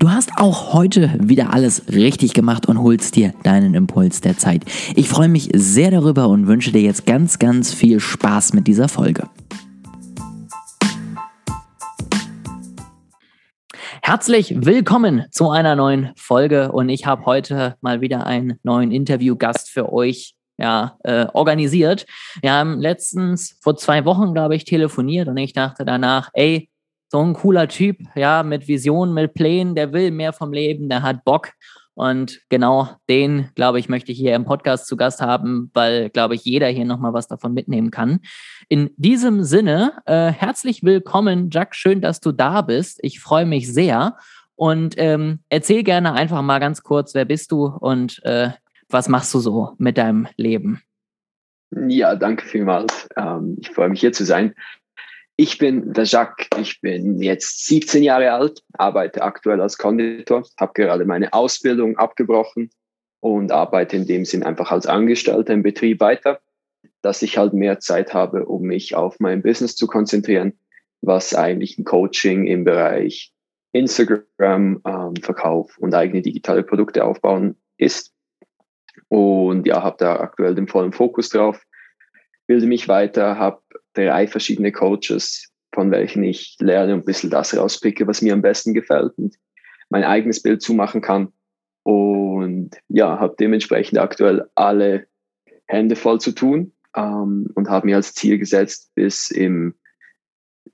Du hast auch heute wieder alles richtig gemacht und holst dir deinen Impuls der Zeit. Ich freue mich sehr darüber und wünsche dir jetzt ganz, ganz viel Spaß mit dieser Folge. Herzlich willkommen zu einer neuen Folge und ich habe heute mal wieder einen neuen Interviewgast für euch ja, äh, organisiert. Wir haben letztens vor zwei Wochen, glaube ich, telefoniert und ich dachte danach, ey, so ein cooler Typ, ja, mit Visionen, mit Plänen, der will mehr vom Leben, der hat Bock. Und genau den, glaube ich, möchte ich hier im Podcast zu Gast haben, weil, glaube ich, jeder hier nochmal was davon mitnehmen kann. In diesem Sinne, äh, herzlich willkommen, Jack. Schön, dass du da bist. Ich freue mich sehr. Und ähm, erzähl gerne einfach mal ganz kurz, wer bist du und äh, was machst du so mit deinem Leben? Ja, danke vielmals. Ähm, ich freue mich hier zu sein. Ich bin der Jacques, ich bin jetzt 17 Jahre alt, arbeite aktuell als Konditor, habe gerade meine Ausbildung abgebrochen und arbeite in dem Sinn einfach als Angestellter im Betrieb weiter, dass ich halt mehr Zeit habe, um mich auf mein Business zu konzentrieren, was eigentlich ein Coaching im Bereich Instagram, ähm, Verkauf und eigene digitale Produkte aufbauen ist. Und ja, habe da aktuell den vollen Fokus drauf, bilde mich weiter, habe drei verschiedene Coaches, von welchen ich lerne und ein bisschen das rauspicke, was mir am besten gefällt und mein eigenes Bild zumachen kann. Und ja, habe dementsprechend aktuell alle Hände voll zu tun ähm, und habe mir als Ziel gesetzt, bis im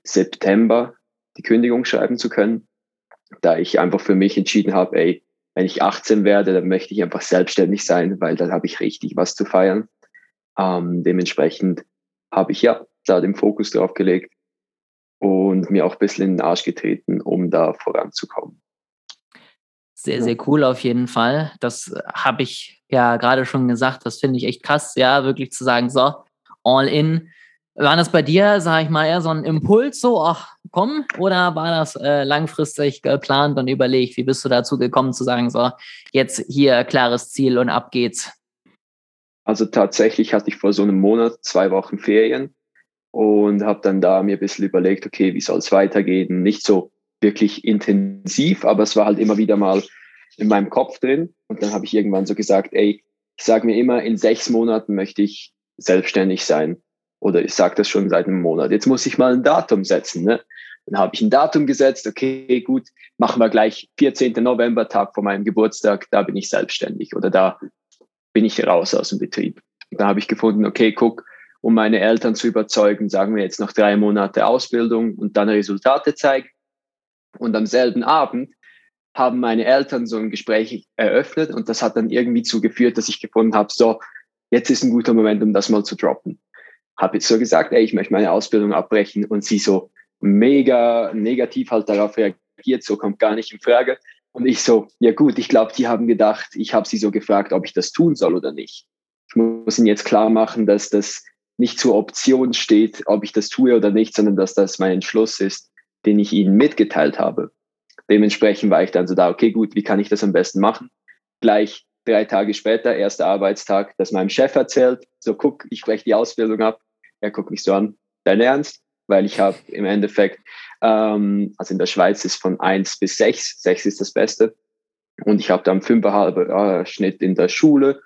September die Kündigung schreiben zu können, da ich einfach für mich entschieden habe, ey, wenn ich 18 werde, dann möchte ich einfach selbstständig sein, weil dann habe ich richtig was zu feiern. Ähm, dementsprechend habe ich ja da den Fokus drauf gelegt und mir auch ein bisschen in den Arsch getreten, um da voranzukommen. Sehr, sehr cool auf jeden Fall. Das habe ich ja gerade schon gesagt. Das finde ich echt krass, ja, wirklich zu sagen, so, all in. War das bei dir, sage ich mal, eher so ein Impuls, so, ach komm, oder war das äh, langfristig geplant und überlegt? Wie bist du dazu gekommen zu sagen, so, jetzt hier klares Ziel und ab geht's? Also tatsächlich hatte ich vor so einem Monat zwei Wochen Ferien und habe dann da mir ein bisschen überlegt, okay, wie soll es weitergehen? Nicht so wirklich intensiv, aber es war halt immer wieder mal in meinem Kopf drin. Und dann habe ich irgendwann so gesagt, ey, ich sage mir immer, in sechs Monaten möchte ich selbstständig sein. Oder ich sage das schon seit einem Monat. Jetzt muss ich mal ein Datum setzen. Ne? Dann habe ich ein Datum gesetzt, okay, gut, machen wir gleich 14. November, Tag vor meinem Geburtstag, da bin ich selbstständig oder da bin ich raus aus dem Betrieb. Da habe ich gefunden, okay, guck, um meine Eltern zu überzeugen, sagen wir jetzt noch drei Monate Ausbildung und dann Resultate zeigen. Und am selben Abend haben meine Eltern so ein Gespräch eröffnet und das hat dann irgendwie zugeführt, dass ich gefunden habe, so, jetzt ist ein guter Moment, um das mal zu droppen. Habe jetzt so gesagt, ey, ich möchte meine Ausbildung abbrechen und sie so mega negativ halt darauf reagiert, so kommt gar nicht in Frage. Und ich so, ja gut, ich glaube, die haben gedacht, ich habe sie so gefragt, ob ich das tun soll oder nicht. Ich muss ihnen jetzt klar machen, dass das nicht zur Option steht, ob ich das tue oder nicht, sondern dass das mein Entschluss ist, den ich ihnen mitgeteilt habe. Dementsprechend war ich dann so da, okay, gut, wie kann ich das am besten machen? Gleich drei Tage später, erster Arbeitstag, das meinem Chef erzählt, so guck, ich breche die Ausbildung ab. Er guckt mich so an, dein Ernst? Weil ich habe im Endeffekt, ähm, also in der Schweiz ist von eins bis sechs, sechs ist das Beste. Und ich habe dann fünfeinhalb äh, Schnitt in der Schule,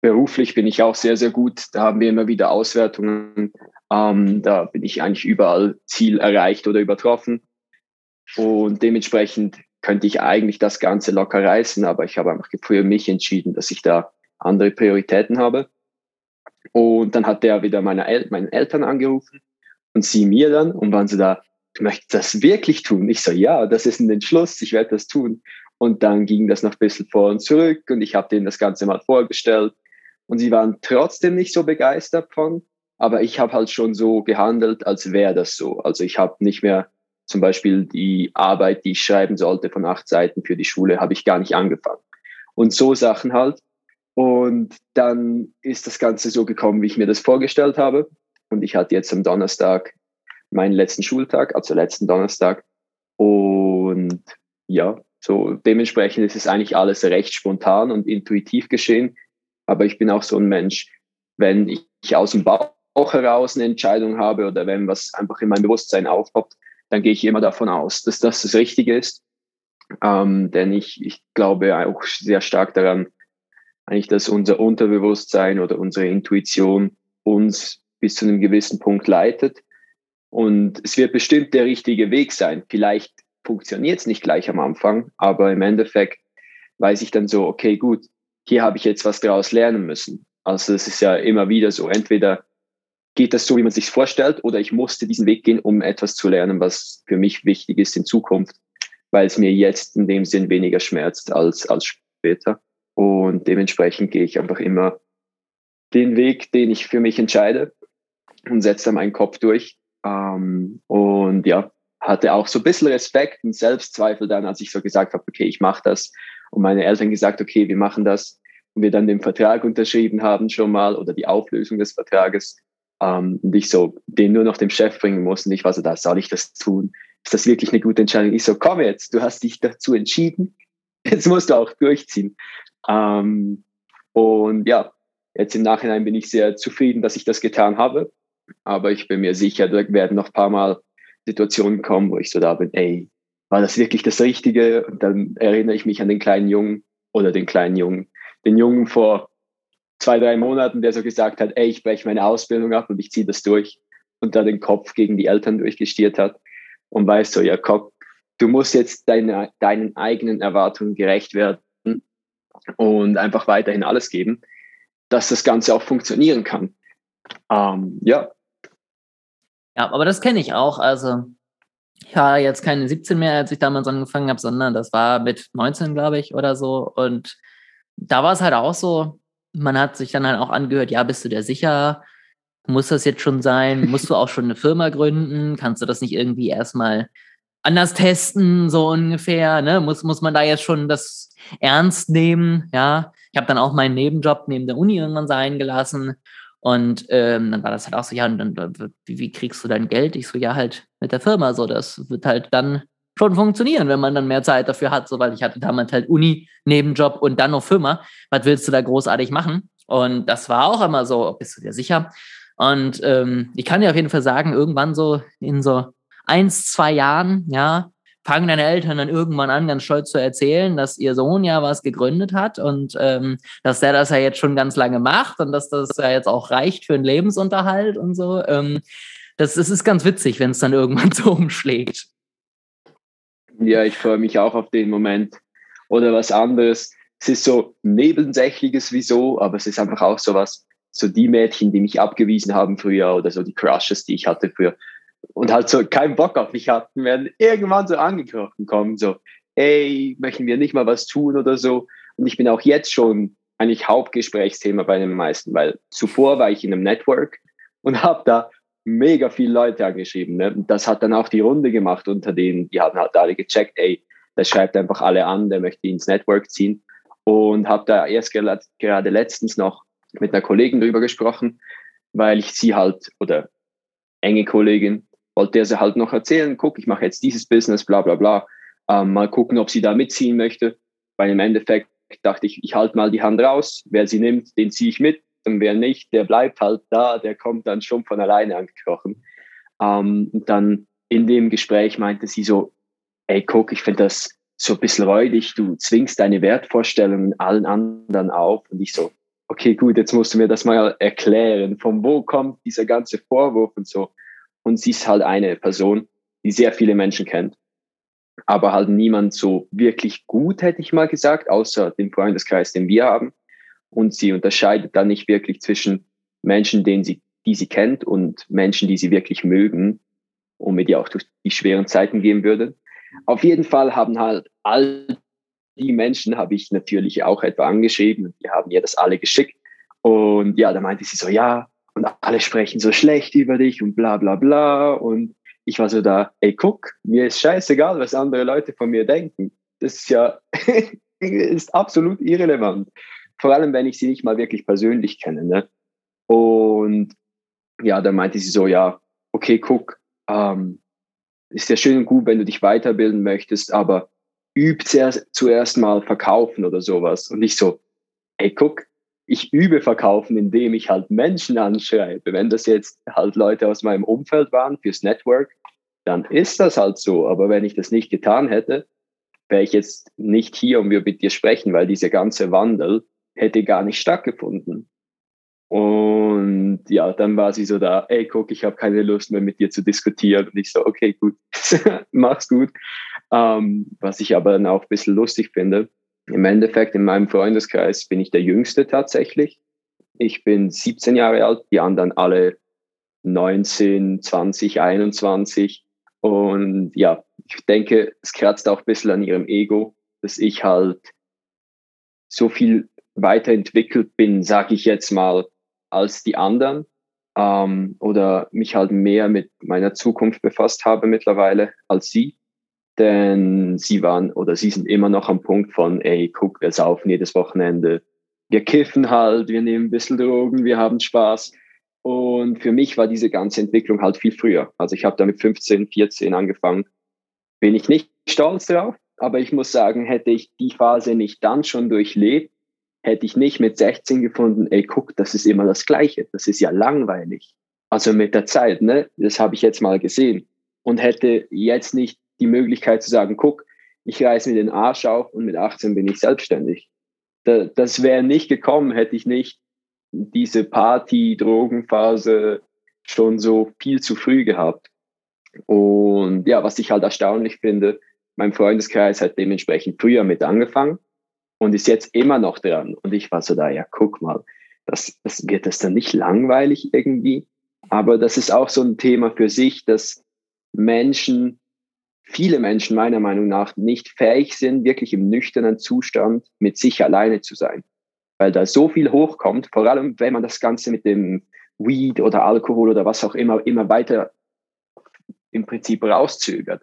Beruflich bin ich auch sehr, sehr gut. Da haben wir immer wieder Auswertungen. Ähm, da bin ich eigentlich überall Ziel erreicht oder übertroffen. Und dementsprechend könnte ich eigentlich das Ganze locker reißen, aber ich habe einfach für mich entschieden, dass ich da andere Prioritäten habe. Und dann hat der wieder meine El meinen Eltern angerufen und sie mir dann und waren so da, du möchtest das wirklich tun? Ich so, ja, das ist ein Entschluss, ich werde das tun. Und dann ging das noch ein bisschen vor und zurück und ich habe denen das Ganze mal vorgestellt und sie waren trotzdem nicht so begeistert von. Aber ich habe halt schon so gehandelt, als wäre das so. Also ich habe nicht mehr zum Beispiel die Arbeit, die ich schreiben sollte von acht Seiten für die Schule, habe ich gar nicht angefangen. Und so Sachen halt. Und dann ist das Ganze so gekommen, wie ich mir das vorgestellt habe. Und ich hatte jetzt am Donnerstag meinen letzten Schultag, also letzten Donnerstag. Und ja, so dementsprechend ist es eigentlich alles recht spontan und intuitiv geschehen. Aber ich bin auch so ein Mensch, wenn ich aus dem Bauch heraus eine Entscheidung habe oder wenn was einfach in meinem Bewusstsein aufpoppt, dann gehe ich immer davon aus, dass das das Richtige ist. Ähm, denn ich, ich glaube auch sehr stark daran, eigentlich, dass unser Unterbewusstsein oder unsere Intuition uns bis zu einem gewissen Punkt leitet. Und es wird bestimmt der richtige Weg sein. Vielleicht funktioniert es nicht gleich am Anfang, aber im Endeffekt weiß ich dann so, okay, gut, hier habe ich jetzt was daraus lernen müssen. Also es ist ja immer wieder so, entweder geht das so, wie man sich vorstellt, oder ich musste diesen Weg gehen, um etwas zu lernen, was für mich wichtig ist in Zukunft, weil es mir jetzt in dem Sinn weniger schmerzt als, als später. Und dementsprechend gehe ich einfach immer den Weg, den ich für mich entscheide und setze dann meinen Kopf durch. Ähm, und ja, hatte auch so ein bisschen Respekt und Selbstzweifel dann, als ich so gesagt habe, okay, ich mache das. Und meine Eltern gesagt, okay, wir machen das. Wir dann den Vertrag unterschrieben haben schon mal oder die Auflösung des Vertrages. Ähm, und ich so den nur noch dem Chef bringen muss. Und ich war so, da soll ich das tun? Ist das wirklich eine gute Entscheidung? Ich so, komm jetzt, du hast dich dazu entschieden. Jetzt musst du auch durchziehen. Ähm, und ja, jetzt im Nachhinein bin ich sehr zufrieden, dass ich das getan habe. Aber ich bin mir sicher, da werden noch ein paar Mal Situationen kommen, wo ich so da bin, ey, war das wirklich das Richtige? Und dann erinnere ich mich an den kleinen Jungen oder den kleinen Jungen, den Jungen vor zwei, drei Monaten, der so gesagt hat, ey, ich breche meine Ausbildung ab und ich ziehe das durch und da den Kopf gegen die Eltern durchgestiert hat und weiß so, ja, komm, du musst jetzt deine, deinen eigenen Erwartungen gerecht werden und einfach weiterhin alles geben, dass das Ganze auch funktionieren kann. Ähm, ja, ja, aber das kenne ich auch. Also ich war jetzt keine 17 mehr, als ich damals angefangen habe, sondern das war mit 19, glaube ich, oder so. Und da war es halt auch so, man hat sich dann halt auch angehört, ja, bist du dir sicher? Muss das jetzt schon sein? Musst du auch schon eine Firma gründen? Kannst du das nicht irgendwie erstmal anders testen, so ungefähr? Ne? Muss, muss man da jetzt schon das ernst nehmen? Ja, ich habe dann auch meinen Nebenjob neben der Uni irgendwann sein gelassen und ähm, dann war das halt auch so, ja, und dann, wie, wie, kriegst du dein Geld? Ich so, ja, halt mit der Firma. So, das wird halt dann schon funktionieren, wenn man dann mehr Zeit dafür hat, so weil ich hatte damals halt Uni, Nebenjob und dann noch Firma. Was willst du da großartig machen? Und das war auch immer so, bist du dir sicher? Und ähm, ich kann dir auf jeden Fall sagen, irgendwann so in so eins, zwei Jahren, ja, fangen deine Eltern dann irgendwann an, ganz stolz zu erzählen, dass ihr Sohn ja was gegründet hat und ähm, dass der das ja jetzt schon ganz lange macht und dass das ja jetzt auch reicht für einen Lebensunterhalt und so. Ähm, das, das ist ganz witzig, wenn es dann irgendwann so umschlägt. Ja, ich freue mich auch auf den Moment. Oder was anderes. Es ist so nebensächliches Wieso, aber es ist einfach auch so was, so die Mädchen, die mich abgewiesen haben früher oder so die Crushes, die ich hatte früher und halt so keinen Bock auf mich hatten, werden irgendwann so angekrochen kommen, so, ey, möchten wir nicht mal was tun oder so. Und ich bin auch jetzt schon eigentlich Hauptgesprächsthema bei den meisten, weil zuvor war ich in einem Network und habe da mega viele Leute angeschrieben. Ne? Das hat dann auch die Runde gemacht unter denen, die haben halt alle gecheckt, ey, der schreibt einfach alle an, der möchte ins Network ziehen. Und habe da erst gerade letztens noch mit einer Kollegin drüber gesprochen, weil ich sie halt, oder enge Kollegin, wollte er sie halt noch erzählen, guck, ich mache jetzt dieses Business, bla bla bla. Ähm, mal gucken, ob sie da mitziehen möchte. Weil im Endeffekt dachte ich, ich halte mal die Hand raus. Wer sie nimmt, den ziehe ich mit. Und wer nicht, der bleibt halt da, der kommt dann schon von alleine angekrochen. Ähm, und dann in dem Gespräch meinte sie so, ey, guck, ich finde das so ein bisschen räudig, du zwingst deine Wertvorstellungen allen anderen auf. Und ich so, okay, gut, jetzt musst du mir das mal erklären. Von wo kommt dieser ganze Vorwurf und so? Und sie ist halt eine Person, die sehr viele Menschen kennt, aber halt niemand so wirklich gut, hätte ich mal gesagt, außer dem Freundeskreis, den wir haben. Und sie unterscheidet dann nicht wirklich zwischen Menschen, denen sie, die sie kennt und Menschen, die sie wirklich mögen und mit ihr auch durch die schweren Zeiten gehen würde. Auf jeden Fall haben halt all die Menschen, habe ich natürlich auch etwa angeschrieben und die haben ihr das alle geschickt. Und ja, da meinte sie so, ja, und alle sprechen so schlecht über dich und bla bla bla. Und ich war so da, ey, guck, mir ist scheißegal, was andere Leute von mir denken. Das ist ja ist absolut irrelevant. Vor allem, wenn ich sie nicht mal wirklich persönlich kenne. Ne? Und ja, dann meinte sie so, ja, okay, guck, ähm, ist ja schön und gut, wenn du dich weiterbilden möchtest, aber üb zuerst, mal verkaufen oder sowas. Und ich so, ey, guck, ich übe verkaufen, indem ich halt Menschen anschreibe. Wenn das jetzt halt Leute aus meinem Umfeld waren fürs Network, dann ist das halt so. Aber wenn ich das nicht getan hätte, wäre ich jetzt nicht hier und wir mit dir sprechen, weil dieser ganze Wandel hätte gar nicht stattgefunden. Und ja, dann war sie so da, ey, guck, ich habe keine Lust mehr mit dir zu diskutieren. Und ich so, okay, gut, mach's gut. Ähm, was ich aber dann auch ein bisschen lustig finde. Im Endeffekt, in meinem Freundeskreis bin ich der Jüngste tatsächlich. Ich bin 17 Jahre alt, die anderen alle 19, 20, 21. Und ja, ich denke, es kratzt auch ein bisschen an ihrem Ego, dass ich halt so viel weiterentwickelt bin, sage ich jetzt mal, als die anderen ähm, oder mich halt mehr mit meiner Zukunft befasst habe mittlerweile als sie. Denn sie waren oder sie sind immer noch am Punkt von, ey, guck, wir saufen jedes Wochenende, wir kiffen halt, wir nehmen ein bisschen Drogen, wir haben Spaß. Und für mich war diese ganze Entwicklung halt viel früher. Also ich habe da mit 15, 14 angefangen. Bin ich nicht stolz drauf, aber ich muss sagen, hätte ich die Phase nicht dann schon durchlebt, hätte ich nicht mit 16 gefunden, ey, guck, das ist immer das Gleiche. Das ist ja langweilig. Also mit der Zeit, ne? Das habe ich jetzt mal gesehen. Und hätte jetzt nicht die Möglichkeit zu sagen, guck, ich reiße mir den Arsch auf und mit 18 bin ich selbstständig. das wäre nicht gekommen, hätte ich nicht diese Party-Drogenphase schon so viel zu früh gehabt. Und ja, was ich halt erstaunlich finde, mein Freundeskreis hat dementsprechend früher mit angefangen und ist jetzt immer noch dran. Und ich war so da, ja, guck mal, das, das wird das dann nicht langweilig irgendwie. Aber das ist auch so ein Thema für sich, dass Menschen, viele Menschen meiner Meinung nach nicht fähig sind, wirklich im nüchternen Zustand mit sich alleine zu sein. Weil da so viel hochkommt, vor allem wenn man das Ganze mit dem Weed oder Alkohol oder was auch immer immer weiter im Prinzip rauszögert.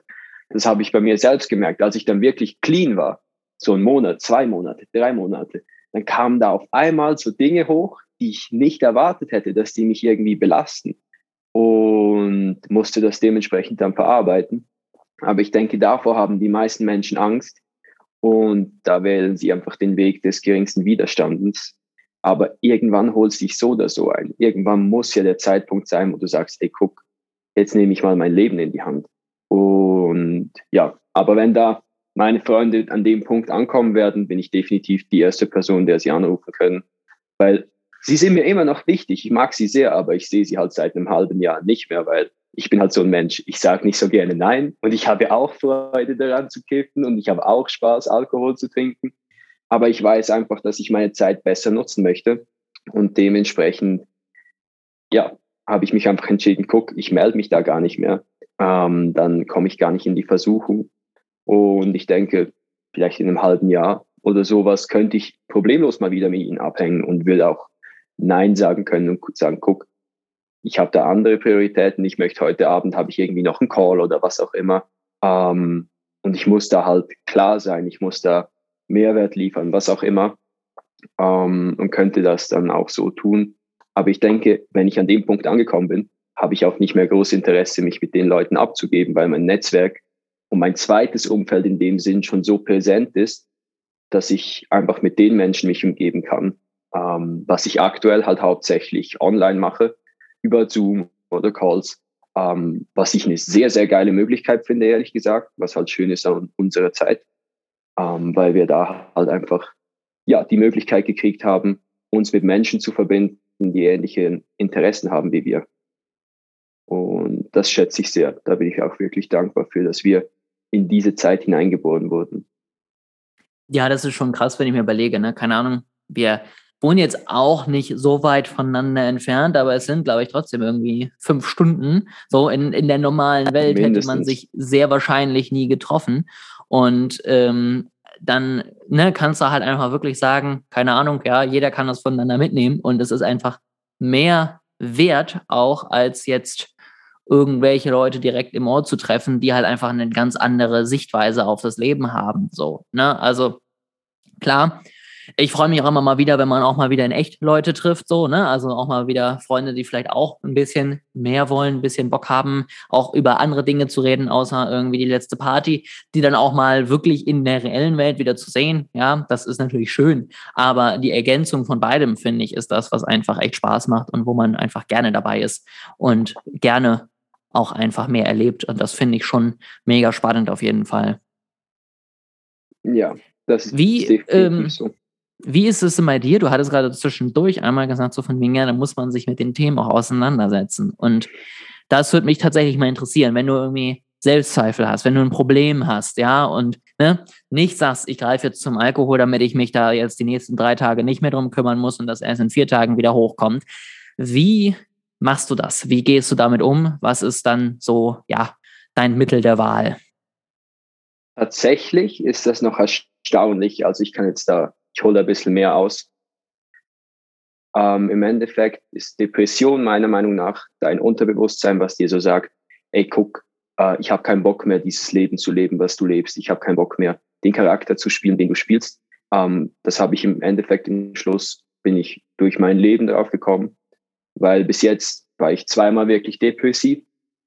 Das habe ich bei mir selbst gemerkt, als ich dann wirklich clean war so einen Monat, zwei Monate, drei Monate, dann kamen da auf einmal so Dinge hoch, die ich nicht erwartet hätte, dass die mich irgendwie belasten und musste das dementsprechend dann verarbeiten. Aber ich denke, davor haben die meisten Menschen Angst und da wählen sie einfach den Weg des geringsten Widerstandes. Aber irgendwann holst du dich so oder so ein. Irgendwann muss ja der Zeitpunkt sein, wo du sagst, ey, guck, jetzt nehme ich mal mein Leben in die Hand. Und ja, aber wenn da meine Freunde an dem Punkt ankommen werden, bin ich definitiv die erste Person, der sie anrufen können. Weil sie sind mir immer noch wichtig. Ich mag sie sehr, aber ich sehe sie halt seit einem halben Jahr nicht mehr, weil ich bin halt so ein Mensch. Ich sage nicht so gerne Nein. Und ich habe auch Freude daran zu kiffen und ich habe auch Spaß, Alkohol zu trinken. Aber ich weiß einfach, dass ich meine Zeit besser nutzen möchte. Und dementsprechend, ja, habe ich mich einfach entschieden, guck, ich melde mich da gar nicht mehr. Ähm, dann komme ich gar nicht in die Versuchung, und ich denke, vielleicht in einem halben Jahr oder sowas könnte ich problemlos mal wieder mit ihnen abhängen und würde auch Nein sagen können und sagen, guck, ich habe da andere Prioritäten. Ich möchte heute Abend habe ich irgendwie noch einen Call oder was auch immer. Ähm, und ich muss da halt klar sein. Ich muss da Mehrwert liefern, was auch immer. Ähm, und könnte das dann auch so tun. Aber ich denke, wenn ich an dem Punkt angekommen bin, habe ich auch nicht mehr großes Interesse, mich mit den Leuten abzugeben, weil mein Netzwerk und mein zweites Umfeld in dem Sinn schon so präsent ist, dass ich einfach mit den Menschen mich umgeben kann, ähm, was ich aktuell halt hauptsächlich online mache, über Zoom oder Calls, ähm, was ich eine sehr, sehr geile Möglichkeit finde, ehrlich gesagt, was halt schön ist an unserer Zeit, ähm, weil wir da halt einfach ja die Möglichkeit gekriegt haben, uns mit Menschen zu verbinden, die ähnliche Interessen haben wie wir. Und das schätze ich sehr. Da bin ich auch wirklich dankbar für, dass wir in diese Zeit hineingeboren wurden. Ja, das ist schon krass, wenn ich mir überlege, ne? Keine Ahnung, wir wohnen jetzt auch nicht so weit voneinander entfernt, aber es sind, glaube ich, trotzdem irgendwie fünf Stunden. So in, in der normalen Welt Mindestens. hätte man sich sehr wahrscheinlich nie getroffen. Und ähm, dann ne, kannst du halt einfach wirklich sagen, keine Ahnung, ja, jeder kann das voneinander mitnehmen und es ist einfach mehr wert auch als jetzt irgendwelche Leute direkt im Ort zu treffen, die halt einfach eine ganz andere Sichtweise auf das Leben haben. So, ne? Also klar, ich freue mich auch immer mal wieder, wenn man auch mal wieder in echt Leute trifft, so, ne? Also auch mal wieder Freunde, die vielleicht auch ein bisschen mehr wollen, ein bisschen Bock haben, auch über andere Dinge zu reden, außer irgendwie die letzte Party, die dann auch mal wirklich in der reellen Welt wieder zu sehen. Ja, das ist natürlich schön. Aber die Ergänzung von beidem, finde ich, ist das, was einfach echt Spaß macht und wo man einfach gerne dabei ist und gerne auch einfach mehr erlebt. Und das finde ich schon mega spannend auf jeden Fall. Ja, das ist wie, ähm, so. Wie ist es denn bei dir? Du hattest gerade zwischendurch einmal gesagt, so von wegen, ja, da muss man sich mit den Themen auch auseinandersetzen. Und das würde mich tatsächlich mal interessieren, wenn du irgendwie Selbstzweifel hast, wenn du ein Problem hast, ja, und ne, nicht sagst, ich greife jetzt zum Alkohol, damit ich mich da jetzt die nächsten drei Tage nicht mehr drum kümmern muss und das erst in vier Tagen wieder hochkommt. Wie machst du das? Wie gehst du damit um? Was ist dann so, ja, dein Mittel der Wahl? Tatsächlich ist das noch erstaunlich. Also ich kann jetzt da, ich hole ein bisschen mehr aus. Ähm, Im Endeffekt ist Depression meiner Meinung nach dein Unterbewusstsein, was dir so sagt, ey, guck, äh, ich habe keinen Bock mehr, dieses Leben zu leben, was du lebst. Ich habe keinen Bock mehr, den Charakter zu spielen, den du spielst. Ähm, das habe ich im Endeffekt im Schluss, bin ich durch mein Leben darauf gekommen, weil bis jetzt war ich zweimal wirklich depressiv.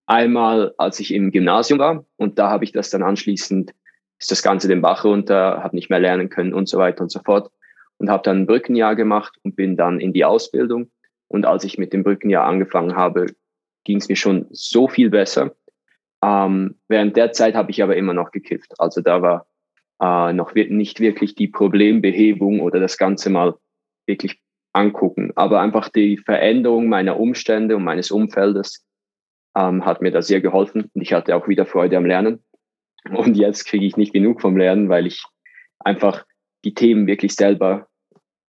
Einmal, als ich im Gymnasium war und da habe ich das dann anschließend, ist das Ganze den Bach runter, habe nicht mehr lernen können und so weiter und so fort und habe dann ein Brückenjahr gemacht und bin dann in die Ausbildung. Und als ich mit dem Brückenjahr angefangen habe, ging es mir schon so viel besser. Ähm, während der Zeit habe ich aber immer noch gekifft. Also da war äh, noch nicht wirklich die Problembehebung oder das Ganze mal wirklich angucken. Aber einfach die Veränderung meiner Umstände und meines Umfeldes ähm, hat mir da sehr geholfen. Und ich hatte auch wieder Freude am Lernen. Und jetzt kriege ich nicht genug vom Lernen, weil ich einfach die Themen wirklich selber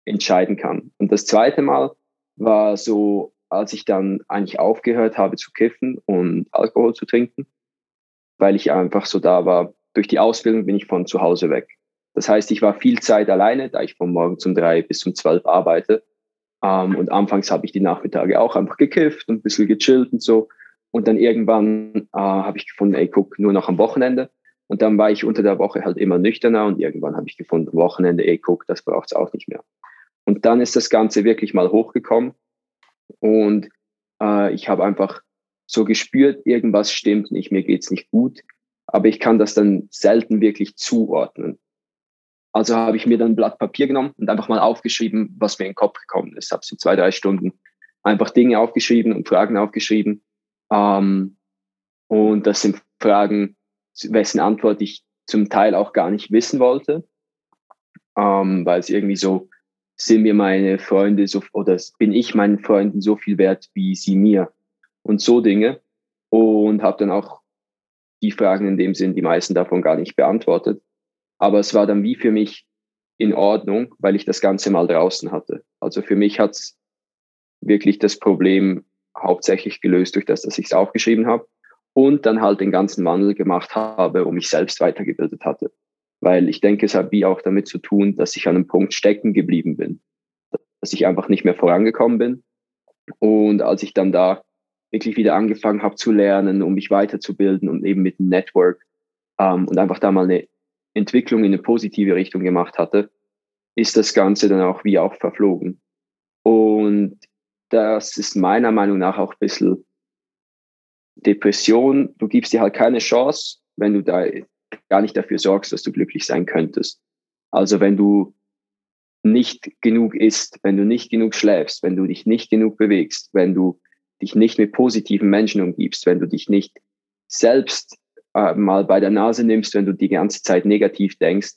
entscheiden kann. Und das zweite Mal war so, als ich dann eigentlich aufgehört habe zu kiffen und Alkohol zu trinken, weil ich einfach so da war. Durch die Ausbildung bin ich von zu Hause weg. Das heißt, ich war viel Zeit alleine, da ich von morgen um drei bis um zwölf arbeite. Ähm, und anfangs habe ich die Nachmittage auch einfach gekifft und ein bisschen gechillt und so. Und dann irgendwann äh, habe ich gefunden, ey, guck, nur noch am Wochenende. Und dann war ich unter der Woche halt immer nüchterner und irgendwann habe ich gefunden, Wochenende, ey, guck, das braucht es auch nicht mehr. Und dann ist das Ganze wirklich mal hochgekommen und äh, ich habe einfach so gespürt, irgendwas stimmt nicht, mir geht's nicht gut, aber ich kann das dann selten wirklich zuordnen. Also habe ich mir dann ein Blatt Papier genommen und einfach mal aufgeschrieben, was mir in den Kopf gekommen ist. Habe so zwei, drei Stunden einfach Dinge aufgeschrieben und Fragen aufgeschrieben. Ähm, und das sind Fragen, wessen Antwort ich zum Teil auch gar nicht wissen wollte, ähm, weil es irgendwie so, sind mir meine Freunde so, oder bin ich meinen Freunden so viel wert wie sie mir und so Dinge. Und habe dann auch die Fragen in dem Sinn, die meisten davon gar nicht beantwortet. Aber es war dann wie für mich in Ordnung, weil ich das Ganze mal draußen hatte. Also für mich hat's wirklich das Problem hauptsächlich gelöst durch das, dass ich es aufgeschrieben habe und dann halt den ganzen Wandel gemacht habe und mich selbst weitergebildet hatte. Weil ich denke, es hat wie auch damit zu tun, dass ich an einem Punkt stecken geblieben bin, dass ich einfach nicht mehr vorangekommen bin. Und als ich dann da wirklich wieder angefangen habe zu lernen, um mich weiterzubilden und eben mit dem Network ähm, und einfach da mal eine Entwicklung in eine positive Richtung gemacht hatte, ist das Ganze dann auch wie auch verflogen. Und das ist meiner Meinung nach auch ein bisschen Depression. Du gibst dir halt keine Chance, wenn du da gar nicht dafür sorgst, dass du glücklich sein könntest. Also wenn du nicht genug isst, wenn du nicht genug schläfst, wenn du dich nicht genug bewegst, wenn du dich nicht mit positiven Menschen umgibst, wenn du dich nicht selbst äh, mal bei der Nase nimmst, wenn du die ganze Zeit negativ denkst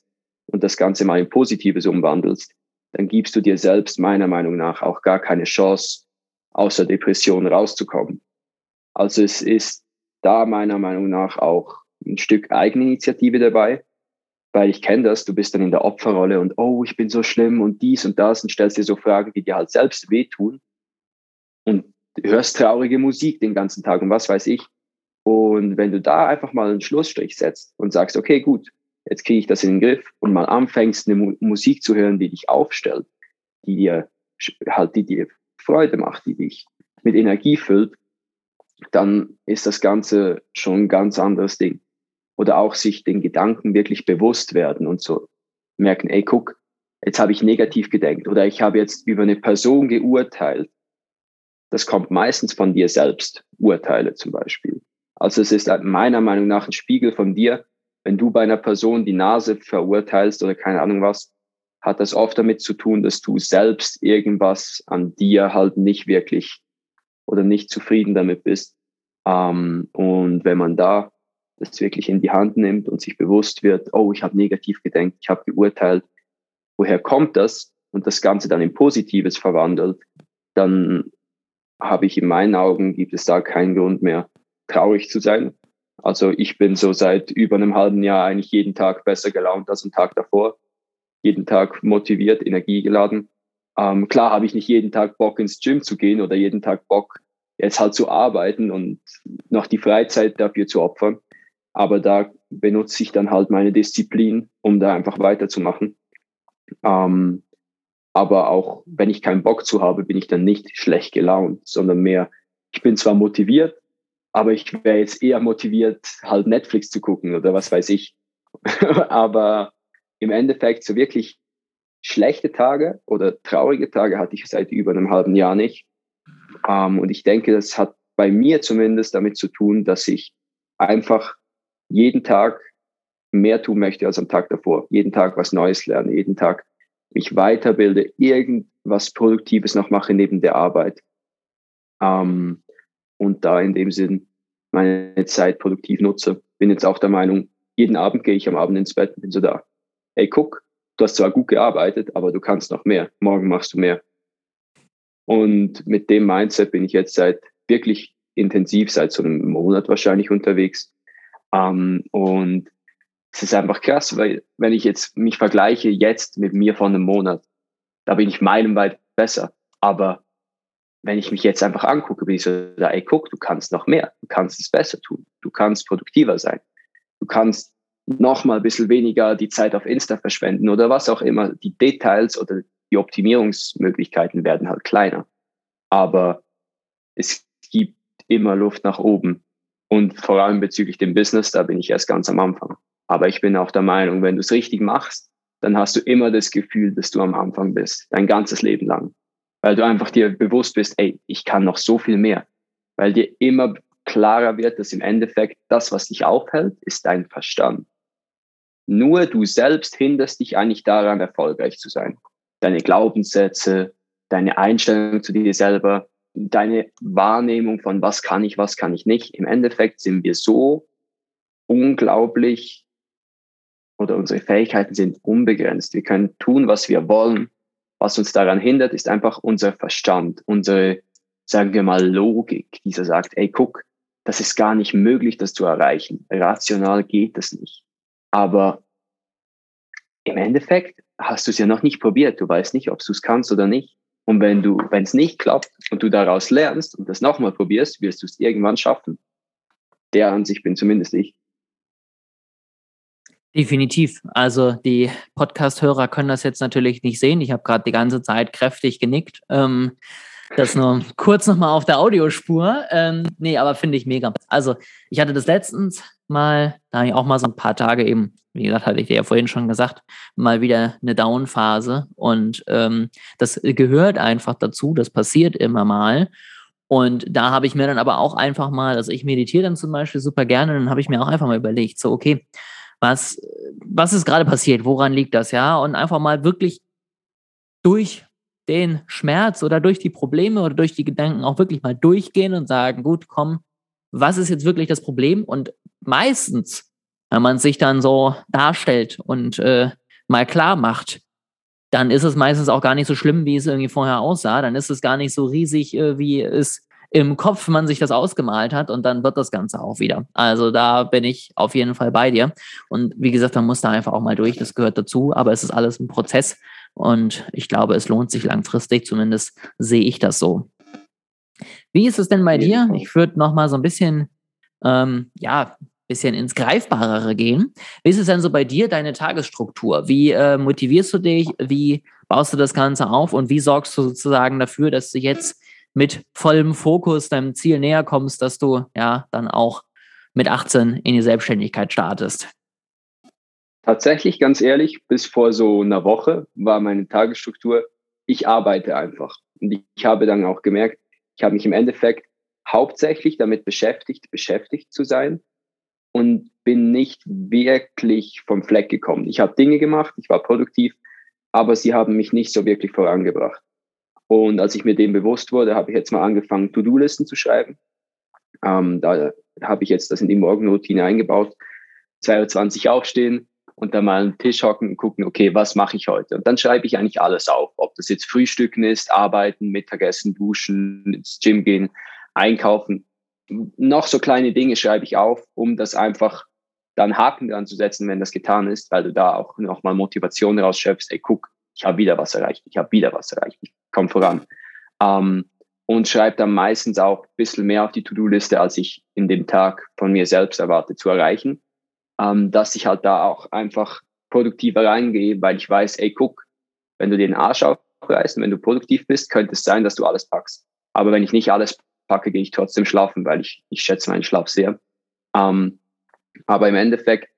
und das Ganze mal in Positives umwandelst, dann gibst du dir selbst meiner Meinung nach auch gar keine Chance, aus der Depression rauszukommen. Also es ist da meiner Meinung nach auch ein Stück Eigeninitiative dabei, weil ich kenne das, du bist dann in der Opferrolle und oh, ich bin so schlimm und dies und das und stellst dir so Fragen, die dir halt selbst wehtun. Und hörst traurige Musik den ganzen Tag und was weiß ich. Und wenn du da einfach mal einen Schlussstrich setzt und sagst, okay, gut, jetzt kriege ich das in den Griff und mal anfängst, eine Mu Musik zu hören, die dich aufstellt, die dir halt, die dir Freude macht, die dich mit Energie füllt, dann ist das Ganze schon ein ganz anderes Ding. Oder auch sich den Gedanken wirklich bewusst werden und so merken, ey, guck, jetzt habe ich negativ gedenkt oder ich habe jetzt über eine Person geurteilt das kommt meistens von dir selbst, Urteile zum Beispiel. Also es ist meiner Meinung nach ein Spiegel von dir. Wenn du bei einer Person die Nase verurteilst oder keine Ahnung was, hat das oft damit zu tun, dass du selbst irgendwas an dir halt nicht wirklich oder nicht zufrieden damit bist. Ähm, und wenn man da das wirklich in die Hand nimmt und sich bewusst wird, oh, ich habe negativ gedenkt, ich habe geurteilt, woher kommt das und das Ganze dann in Positives verwandelt, dann habe ich in meinen Augen, gibt es da keinen Grund mehr, traurig zu sein. Also ich bin so seit über einem halben Jahr eigentlich jeden Tag besser gelaunt als am Tag davor. Jeden Tag motiviert, energiegeladen. Ähm, klar habe ich nicht jeden Tag Bock ins Gym zu gehen oder jeden Tag Bock jetzt halt zu arbeiten und noch die Freizeit dafür zu opfern. Aber da benutze ich dann halt meine Disziplin, um da einfach weiterzumachen. Ähm, aber auch wenn ich keinen Bock zu habe, bin ich dann nicht schlecht gelaunt, sondern mehr, ich bin zwar motiviert, aber ich wäre jetzt eher motiviert, halt Netflix zu gucken oder was weiß ich. aber im Endeffekt so wirklich schlechte Tage oder traurige Tage hatte ich seit über einem halben Jahr nicht. Ähm, und ich denke, das hat bei mir zumindest damit zu tun, dass ich einfach jeden Tag mehr tun möchte als am Tag davor. Jeden Tag was Neues lernen, jeden Tag mich weiterbilde, irgendwas Produktives noch mache neben der Arbeit. Ähm, und da in dem Sinn meine Zeit produktiv nutze. Bin jetzt auch der Meinung, jeden Abend gehe ich am Abend ins Bett und bin so da. Hey, guck, du hast zwar gut gearbeitet, aber du kannst noch mehr. Morgen machst du mehr. Und mit dem Mindset bin ich jetzt seit wirklich intensiv, seit so einem Monat wahrscheinlich unterwegs. Ähm, und es ist einfach krass, weil wenn ich jetzt mich vergleiche jetzt mit mir vor einem Monat, da bin ich meilenweit besser. Aber wenn ich mich jetzt einfach angucke, bin ich so, ey, guck, du kannst noch mehr, du kannst es besser tun, du kannst produktiver sein, du kannst noch mal ein bisschen weniger die Zeit auf Insta verschwenden oder was auch immer. Die Details oder die Optimierungsmöglichkeiten werden halt kleiner. Aber es gibt immer Luft nach oben. Und vor allem bezüglich dem Business, da bin ich erst ganz am Anfang. Aber ich bin auch der Meinung, wenn du es richtig machst, dann hast du immer das Gefühl, dass du am Anfang bist, dein ganzes Leben lang. Weil du einfach dir bewusst bist, ey, ich kann noch so viel mehr. Weil dir immer klarer wird, dass im Endeffekt das, was dich aufhält, ist dein Verstand. Nur du selbst hinderst dich eigentlich daran, erfolgreich zu sein. Deine Glaubenssätze, deine Einstellung zu dir selber, deine Wahrnehmung von was kann ich, was kann ich nicht. Im Endeffekt sind wir so unglaublich oder unsere Fähigkeiten sind unbegrenzt. Wir können tun, was wir wollen. Was uns daran hindert, ist einfach unser Verstand, unsere, sagen wir mal, Logik, dieser sagt, ey, guck, das ist gar nicht möglich, das zu erreichen. Rational geht das nicht. Aber im Endeffekt hast du es ja noch nicht probiert. Du weißt nicht, ob du es kannst oder nicht. Und wenn du, wenn es nicht klappt und du daraus lernst und das nochmal probierst, wirst du es irgendwann schaffen. Der an sich bin zumindest ich. Definitiv. Also die Podcast-Hörer können das jetzt natürlich nicht sehen. Ich habe gerade die ganze Zeit kräftig genickt. Ähm, das nur kurz nochmal auf der Audiospur. Ähm, nee, aber finde ich mega. Also ich hatte das letztens mal, da habe ich auch mal so ein paar Tage eben, wie gesagt, hatte ich dir ja vorhin schon gesagt, mal wieder eine Down-Phase. Und ähm, das gehört einfach dazu. Das passiert immer mal. Und da habe ich mir dann aber auch einfach mal, also ich meditiere dann zum Beispiel super gerne, dann habe ich mir auch einfach mal überlegt, so, okay, was, was ist gerade passiert? Woran liegt das? Ja, und einfach mal wirklich durch den Schmerz oder durch die Probleme oder durch die Gedanken auch wirklich mal durchgehen und sagen, gut, komm, was ist jetzt wirklich das Problem? Und meistens, wenn man sich dann so darstellt und äh, mal klar macht, dann ist es meistens auch gar nicht so schlimm, wie es irgendwie vorher aussah. Dann ist es gar nicht so riesig, äh, wie es im Kopf man sich das ausgemalt hat und dann wird das Ganze auch wieder. Also da bin ich auf jeden Fall bei dir. Und wie gesagt, man muss da einfach auch mal durch, das gehört dazu, aber es ist alles ein Prozess und ich glaube, es lohnt sich langfristig, zumindest sehe ich das so. Wie ist es denn bei dir? Ich würde noch mal so ein bisschen, ähm, ja, bisschen ins Greifbarere gehen. Wie ist es denn so bei dir, deine Tagesstruktur? Wie äh, motivierst du dich? Wie baust du das Ganze auf? Und wie sorgst du sozusagen dafür, dass du jetzt mit vollem Fokus deinem Ziel näher kommst, dass du ja dann auch mit 18 in die Selbstständigkeit startest? Tatsächlich, ganz ehrlich, bis vor so einer Woche war meine Tagesstruktur, ich arbeite einfach. Und ich habe dann auch gemerkt, ich habe mich im Endeffekt hauptsächlich damit beschäftigt, beschäftigt zu sein und bin nicht wirklich vom Fleck gekommen. Ich habe Dinge gemacht, ich war produktiv, aber sie haben mich nicht so wirklich vorangebracht. Und als ich mir dem bewusst wurde, habe ich jetzt mal angefangen, To-Do-Listen zu schreiben. Ähm, da habe ich jetzt das in die Morgenroutine eingebaut. 2.20 Uhr aufstehen und dann mal den Tisch hocken und gucken, okay, was mache ich heute? Und dann schreibe ich eigentlich alles auf. Ob das jetzt Frühstücken ist, arbeiten, Mittagessen, duschen, ins Gym gehen, einkaufen. Noch so kleine Dinge schreibe ich auf, um das einfach dann Haken dran zu setzen, wenn das getan ist, weil du da auch nochmal Motivation rausschöpfst. Ey, guck, ich habe wieder was erreicht, ich habe wieder was erreicht, ich komme voran. Ähm, und schreibe dann meistens auch ein bisschen mehr auf die To-Do-Liste, als ich in dem Tag von mir selbst erwarte zu erreichen. Ähm, dass ich halt da auch einfach produktiver reingehe, weil ich weiß, ey, guck, wenn du den Arsch aufreißt und wenn du produktiv bist, könnte es sein, dass du alles packst. Aber wenn ich nicht alles packe, gehe ich trotzdem schlafen, weil ich, ich schätze meinen Schlaf sehr. Ähm, aber im Endeffekt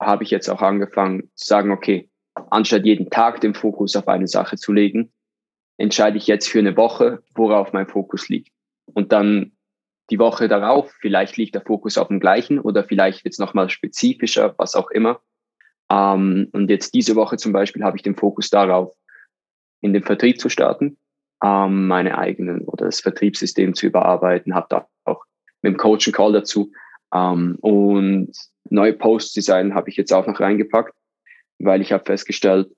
habe ich jetzt auch angefangen zu sagen, okay, anstatt jeden Tag den Fokus auf eine Sache zu legen, entscheide ich jetzt für eine Woche, worauf mein Fokus liegt. Und dann die Woche darauf, vielleicht liegt der Fokus auf dem gleichen oder vielleicht wird es nochmal spezifischer, was auch immer. Ähm, und jetzt diese Woche zum Beispiel habe ich den Fokus darauf, in den Vertrieb zu starten, ähm, meine eigenen oder das Vertriebssystem zu überarbeiten, habe da auch mit dem Coach einen Call dazu. Ähm, und neue Post-Design habe ich jetzt auch noch reingepackt, weil ich habe festgestellt,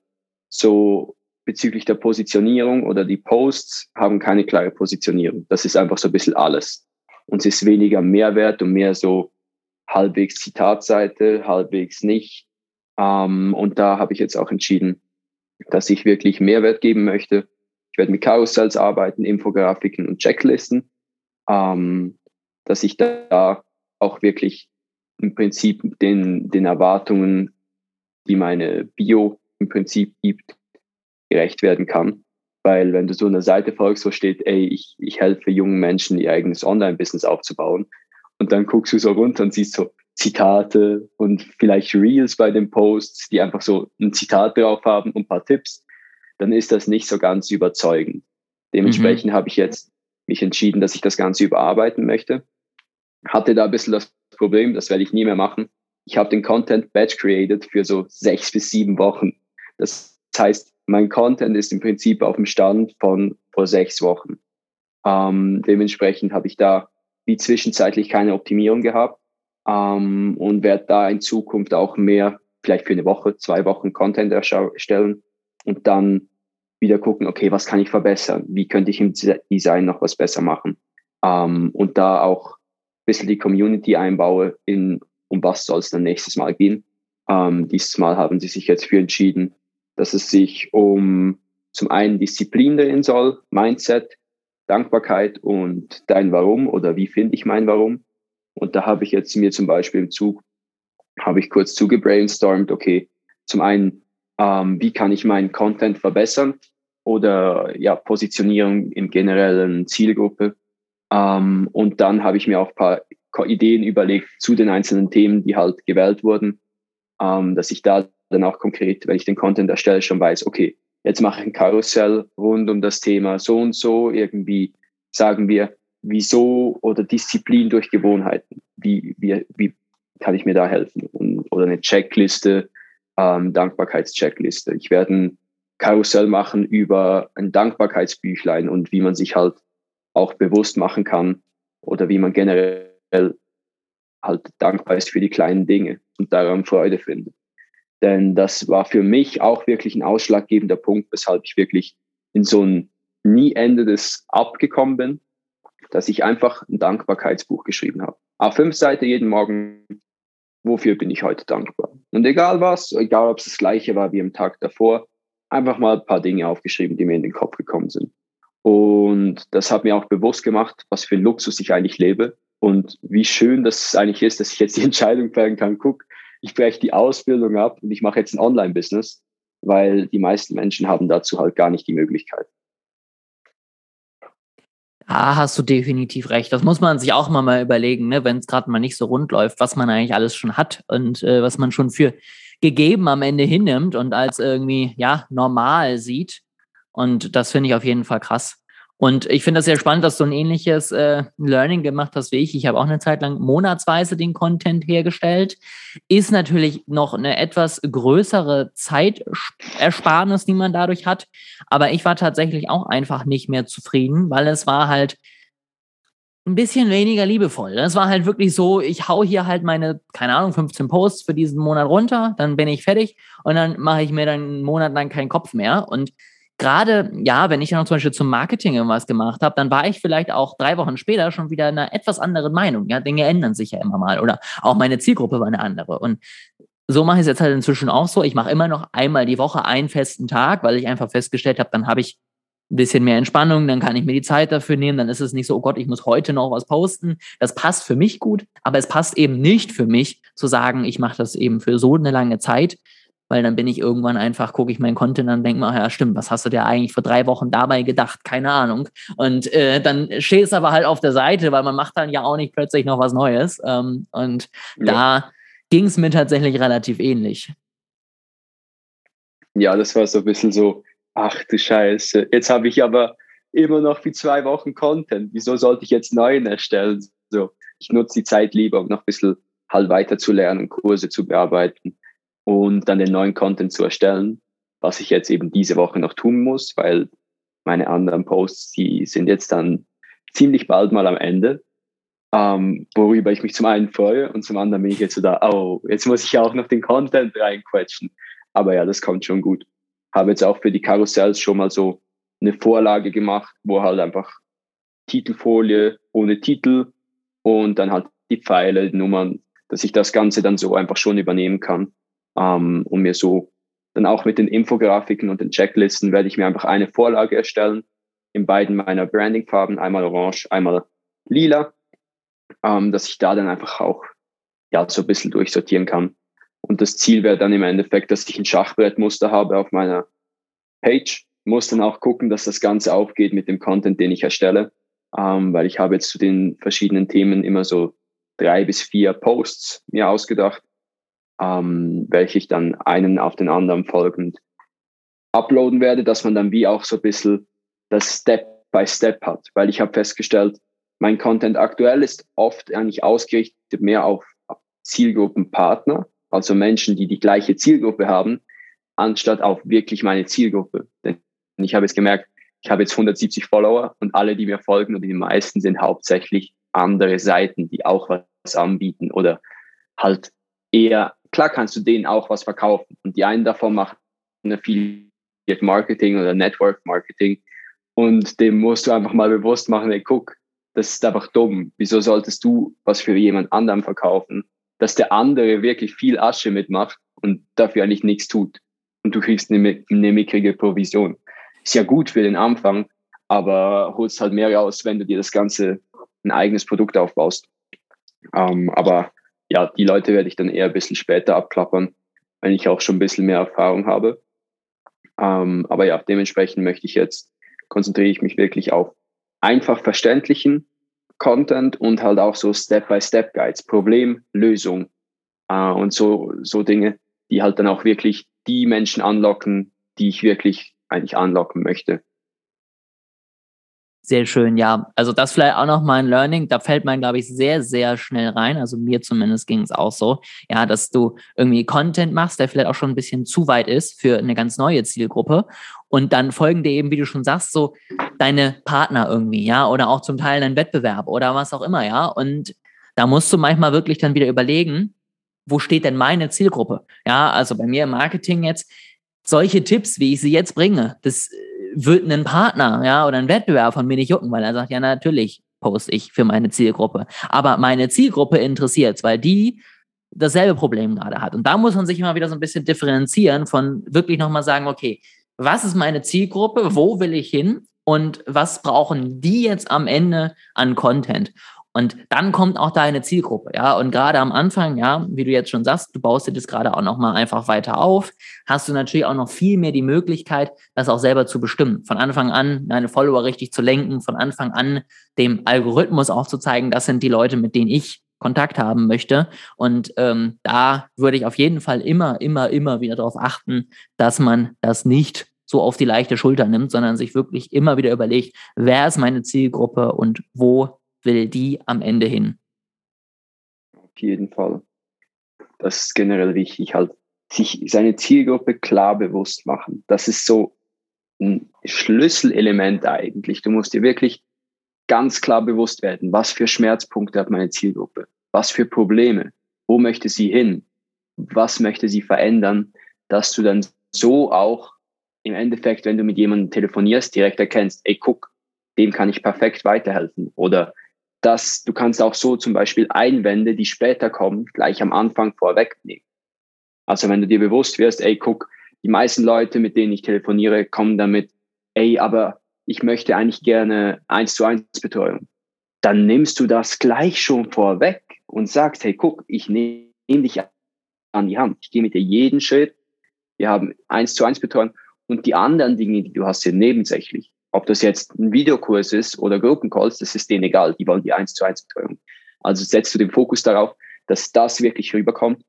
so bezüglich der Positionierung oder die Posts haben keine klare Positionierung. Das ist einfach so ein bisschen alles. Und es ist weniger Mehrwert und mehr so halbwegs Zitatseite, halbwegs nicht. Ähm, und da habe ich jetzt auch entschieden, dass ich wirklich Mehrwert geben möchte. Ich werde mit Karussells arbeiten, Infografiken und Checklisten, ähm, dass ich da auch wirklich im Prinzip den, den Erwartungen, die meine Bio im Prinzip gibt, gerecht werden kann. Weil wenn du so eine Seite folgst, wo steht, ey, ich, ich helfe jungen Menschen, ihr eigenes Online-Business aufzubauen, und dann guckst du so runter und siehst so Zitate und vielleicht Reels bei den Posts, die einfach so ein Zitat drauf haben und ein paar Tipps, dann ist das nicht so ganz überzeugend. Dementsprechend mhm. habe ich jetzt mich entschieden, dass ich das Ganze überarbeiten möchte. Hatte da ein bisschen das Problem, das werde ich nie mehr machen. Ich habe den Content batch created für so sechs bis sieben Wochen. Das heißt, mein Content ist im Prinzip auf dem Stand von vor sechs Wochen. Ähm, dementsprechend habe ich da wie zwischenzeitlich keine Optimierung gehabt ähm, und werde da in Zukunft auch mehr, vielleicht für eine Woche, zwei Wochen Content erstellen und dann wieder gucken, okay, was kann ich verbessern? Wie könnte ich im Design noch was besser machen? Ähm, und da auch ein bisschen die Community einbaue, in, um was soll es dann nächstes Mal gehen. Ähm, dieses Mal haben sie sich jetzt für entschieden, dass es sich um zum einen Disziplin drehen soll, Mindset, Dankbarkeit und dein Warum oder wie finde ich mein Warum. Und da habe ich jetzt mir zum Beispiel im Zug, habe ich kurz zugebrainstormt, okay, zum einen, ähm, wie kann ich meinen Content verbessern oder ja, Positionierung im generellen Zielgruppe. Ähm, und dann habe ich mir auch ein paar Ideen überlegt zu den einzelnen Themen, die halt gewählt wurden, ähm, dass ich da dann auch konkret, wenn ich den Content erstelle, schon weiß, okay, jetzt mache ich ein Karussell rund um das Thema so und so, irgendwie sagen wir, wieso oder Disziplin durch Gewohnheiten. Wie, wie, wie kann ich mir da helfen? Und, oder eine Checkliste, ähm, Dankbarkeitscheckliste. Ich werde ein Karussell machen über ein Dankbarkeitsbüchlein und wie man sich halt auch bewusst machen kann oder wie man generell halt dankbar ist für die kleinen Dinge und daran Freude findet. Denn das war für mich auch wirklich ein ausschlaggebender Punkt, weshalb ich wirklich in so ein nie endendes abgekommen bin, dass ich einfach ein Dankbarkeitsbuch geschrieben habe. Auf fünf Seiten jeden Morgen, wofür bin ich heute dankbar? Und egal was, egal ob es das gleiche war wie am Tag davor, einfach mal ein paar Dinge aufgeschrieben, die mir in den Kopf gekommen sind. Und das hat mir auch bewusst gemacht, was für Luxus ich eigentlich lebe und wie schön das eigentlich ist, dass ich jetzt die Entscheidung fällen kann, guck, ich breche die Ausbildung ab und ich mache jetzt ein Online-Business, weil die meisten Menschen haben dazu halt gar nicht die Möglichkeit. Ah, hast du definitiv recht. Das muss man sich auch mal, mal überlegen, ne? wenn es gerade mal nicht so rund läuft, was man eigentlich alles schon hat und äh, was man schon für gegeben am Ende hinnimmt und als irgendwie ja normal sieht. Und das finde ich auf jeden Fall krass. Und ich finde das sehr spannend, dass du ein ähnliches äh, Learning gemacht hast wie ich. Ich habe auch eine Zeit lang monatsweise den Content hergestellt. Ist natürlich noch eine etwas größere Zeitersparnis, die man dadurch hat. Aber ich war tatsächlich auch einfach nicht mehr zufrieden, weil es war halt ein bisschen weniger liebevoll. Das war halt wirklich so, ich hau hier halt meine, keine Ahnung, 15 Posts für diesen Monat runter, dann bin ich fertig und dann mache ich mir dann einen Monat lang keinen Kopf mehr. Und gerade, ja, wenn ich dann zum Beispiel zum Marketing irgendwas gemacht habe, dann war ich vielleicht auch drei Wochen später schon wieder einer etwas anderen Meinung. Ja, Dinge ändern sich ja immer mal. Oder auch meine Zielgruppe war eine andere. Und so mache ich es jetzt halt inzwischen auch so. Ich mache immer noch einmal die Woche einen festen Tag, weil ich einfach festgestellt habe, dann habe ich ein bisschen mehr Entspannung, dann kann ich mir die Zeit dafür nehmen, dann ist es nicht so, oh Gott, ich muss heute noch was posten. Das passt für mich gut, aber es passt eben nicht für mich zu sagen, ich mache das eben für so eine lange Zeit, weil dann bin ich irgendwann einfach, gucke ich meinen Content an und denke mir, ja stimmt, was hast du dir eigentlich vor drei Wochen dabei gedacht? Keine Ahnung. Und äh, dann steht es aber halt auf der Seite, weil man macht dann ja auch nicht plötzlich noch was Neues. Ähm, und ja. da ging es mir tatsächlich relativ ähnlich. Ja, das war so ein bisschen so, ach du Scheiße, jetzt habe ich aber immer noch wie zwei Wochen Content. Wieso sollte ich jetzt neuen erstellen? So, ich nutze die Zeit lieber, um noch ein bisschen halt weiter zu lernen, Kurse zu bearbeiten und dann den neuen Content zu erstellen, was ich jetzt eben diese Woche noch tun muss, weil meine anderen Posts, die sind jetzt dann ziemlich bald mal am Ende, ähm, worüber ich mich zum einen freue und zum anderen bin ich jetzt so da, oh, jetzt muss ich auch noch den Content reinquetschen. Aber ja, das kommt schon gut habe jetzt auch für die Karussells schon mal so eine Vorlage gemacht, wo halt einfach Titelfolie ohne Titel und dann halt die Pfeile, Nummern, dass ich das Ganze dann so einfach schon übernehmen kann. Ähm, und mir so dann auch mit den Infografiken und den Checklisten werde ich mir einfach eine Vorlage erstellen in beiden meiner Brandingfarben, einmal orange, einmal lila, ähm, dass ich da dann einfach auch ja so ein bisschen durchsortieren kann. Und das Ziel wäre dann im Endeffekt, dass ich ein Schachbrettmuster habe auf meiner Page. Muss dann auch gucken, dass das Ganze aufgeht mit dem Content, den ich erstelle. Ähm, weil ich habe jetzt zu den verschiedenen Themen immer so drei bis vier Posts mir ausgedacht, ähm, welche ich dann einen auf den anderen folgend uploaden werde, dass man dann wie auch so ein bisschen das Step by Step hat. Weil ich habe festgestellt, mein Content aktuell ist oft eigentlich ausgerichtet mehr auf Zielgruppenpartner also Menschen, die die gleiche Zielgruppe haben, anstatt auf wirklich meine Zielgruppe. Denn ich habe jetzt gemerkt, ich habe jetzt 170 Follower und alle, die mir folgen, und die meisten sind hauptsächlich andere Seiten, die auch was anbieten oder halt eher, klar kannst du denen auch was verkaufen. Und die einen davon machen Affiliate Marketing oder Network Marketing. Und dem musst du einfach mal bewusst machen, ey, guck, das ist einfach dumm. Wieso solltest du was für jemand anderen verkaufen? dass der andere wirklich viel Asche mitmacht und dafür eigentlich nichts tut. Und du kriegst eine, eine mickrige Provision. Ist ja gut für den Anfang, aber holst halt mehr raus, wenn du dir das Ganze ein eigenes Produkt aufbaust. Ähm, aber ja, die Leute werde ich dann eher ein bisschen später abklappern, wenn ich auch schon ein bisschen mehr Erfahrung habe. Ähm, aber ja, dementsprechend möchte ich jetzt, konzentriere ich mich wirklich auf einfach verständlichen Content und halt auch so Step-by-Step-Guides, Problem, Lösung äh, und so, so Dinge, die halt dann auch wirklich die Menschen anlocken, die ich wirklich eigentlich anlocken möchte. Sehr schön, ja. Also das vielleicht auch noch mal ein Learning. Da fällt man, glaube ich, sehr, sehr schnell rein. Also mir zumindest ging es auch so. Ja, dass du irgendwie Content machst, der vielleicht auch schon ein bisschen zu weit ist für eine ganz neue Zielgruppe. Und dann folgen dir eben, wie du schon sagst, so deine Partner irgendwie, ja, oder auch zum Teil dein Wettbewerb oder was auch immer, ja. Und da musst du manchmal wirklich dann wieder überlegen, wo steht denn meine Zielgruppe? Ja, also bei mir im Marketing jetzt, solche Tipps, wie ich sie jetzt bringe, das wird einen Partner, ja, oder ein Wettbewerb von mir nicht jucken, weil er sagt, ja, natürlich poste ich für meine Zielgruppe. Aber meine Zielgruppe interessiert weil die dasselbe Problem gerade hat. Und da muss man sich immer wieder so ein bisschen differenzieren von wirklich nochmal sagen, okay, was ist meine Zielgruppe? Wo will ich hin? Und was brauchen die jetzt am Ende an Content? Und dann kommt auch deine Zielgruppe, ja. Und gerade am Anfang, ja, wie du jetzt schon sagst, du baust dir das gerade auch nochmal einfach weiter auf, hast du natürlich auch noch viel mehr die Möglichkeit, das auch selber zu bestimmen. Von Anfang an deine Follower richtig zu lenken, von Anfang an dem Algorithmus auch zu zeigen, das sind die Leute, mit denen ich Kontakt haben möchte. Und ähm, da würde ich auf jeden Fall immer, immer, immer wieder darauf achten, dass man das nicht so auf die leichte Schulter nimmt, sondern sich wirklich immer wieder überlegt, wer ist meine Zielgruppe und wo will die am Ende hin? Auf jeden Fall. Das ist generell wichtig, halt sich seine Zielgruppe klar bewusst machen. Das ist so ein Schlüsselelement eigentlich. Du musst dir wirklich ganz klar bewusst werden, was für Schmerzpunkte hat meine Zielgruppe, was für Probleme, wo möchte sie hin, was möchte sie verändern, dass du dann so auch im Endeffekt, wenn du mit jemandem telefonierst, direkt erkennst, ey, guck, dem kann ich perfekt weiterhelfen. Oder dass du kannst auch so zum Beispiel Einwände, die später kommen, gleich am Anfang vorwegnehmen. Also wenn du dir bewusst wirst, ey, guck, die meisten Leute, mit denen ich telefoniere, kommen damit, ey, aber ich möchte eigentlich gerne eins zu eins Betreuung. Dann nimmst du das gleich schon vorweg und sagst, hey, guck, ich nehme dich an die Hand. Ich gehe mit dir jeden Schritt. Wir haben eins zu eins Betreuung und die anderen Dinge, die du hast, sind nebensächlich. Ob das jetzt ein Videokurs ist oder Gruppencalls, das ist denen egal. Die wollen die eins zu eins Betreuung. Also setzt du den Fokus darauf, dass das wirklich rüberkommt.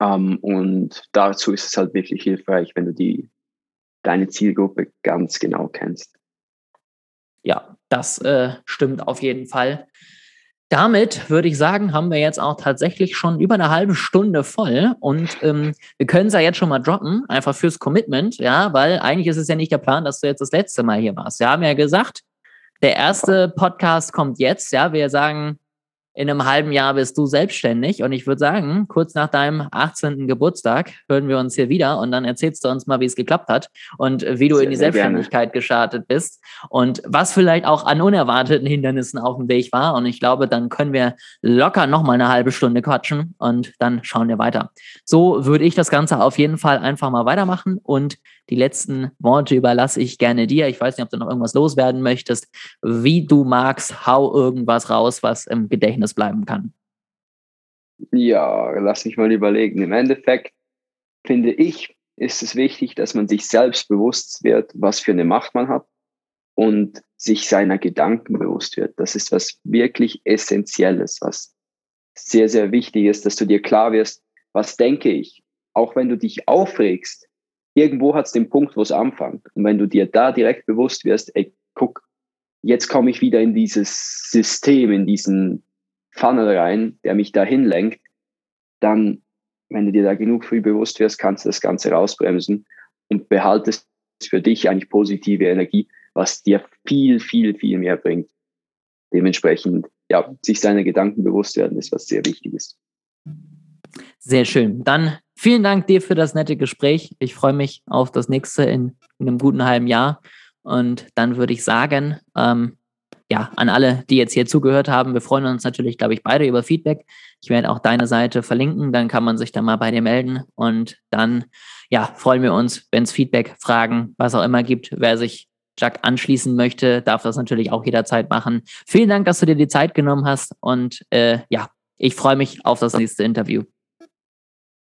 Ähm, und dazu ist es halt wirklich hilfreich, wenn du die, deine Zielgruppe ganz genau kennst. Ja, das äh, stimmt auf jeden Fall. Damit würde ich sagen, haben wir jetzt auch tatsächlich schon über eine halbe Stunde voll und ähm, wir können es ja jetzt schon mal droppen, einfach fürs Commitment, ja, weil eigentlich ist es ja nicht der Plan, dass du jetzt das letzte Mal hier warst. Wir haben ja gesagt, der erste Podcast kommt jetzt, ja, wir sagen, in einem halben Jahr bist du selbstständig. Und ich würde sagen, kurz nach deinem 18. Geburtstag hören wir uns hier wieder und dann erzählst du uns mal, wie es geklappt hat und wie du sehr, in die Selbstständigkeit gerne. gestartet bist und was vielleicht auch an unerwarteten Hindernissen auf dem Weg war. Und ich glaube, dann können wir locker noch mal eine halbe Stunde quatschen und dann schauen wir weiter. So würde ich das Ganze auf jeden Fall einfach mal weitermachen und die letzten Worte überlasse ich gerne dir. Ich weiß nicht, ob du noch irgendwas loswerden möchtest. Wie du magst, hau irgendwas raus, was im Gedächtnis bleiben kann. Ja, lass mich mal überlegen. Im Endeffekt finde ich, ist es wichtig, dass man sich selbst bewusst wird, was für eine Macht man hat und sich seiner Gedanken bewusst wird. Das ist was wirklich Essentielles, was sehr, sehr wichtig ist, dass du dir klar wirst, was denke ich. Auch wenn du dich aufregst, irgendwo hat es den Punkt, wo es anfängt. Und wenn du dir da direkt bewusst wirst, ey, guck, jetzt komme ich wieder in dieses System, in diesen Funnel rein, der mich dahin lenkt, dann, wenn du dir da genug früh bewusst wirst, kannst du das Ganze rausbremsen und behaltest für dich eigentlich positive Energie, was dir viel, viel, viel mehr bringt. Dementsprechend, ja, sich seiner Gedanken bewusst werden, ist was sehr wichtig ist. Sehr schön. Dann vielen Dank dir für das nette Gespräch. Ich freue mich auf das nächste in, in einem guten halben Jahr. Und dann würde ich sagen, ähm, ja, an alle, die jetzt hier zugehört haben, wir freuen uns natürlich, glaube ich, beide über Feedback. Ich werde auch deine Seite verlinken, dann kann man sich da mal bei dir melden. Und dann, ja, freuen wir uns, wenn es Feedback, Fragen, was auch immer gibt. Wer sich Jack anschließen möchte, darf das natürlich auch jederzeit machen. Vielen Dank, dass du dir die Zeit genommen hast. Und äh, ja, ich freue mich auf das nächste Interview.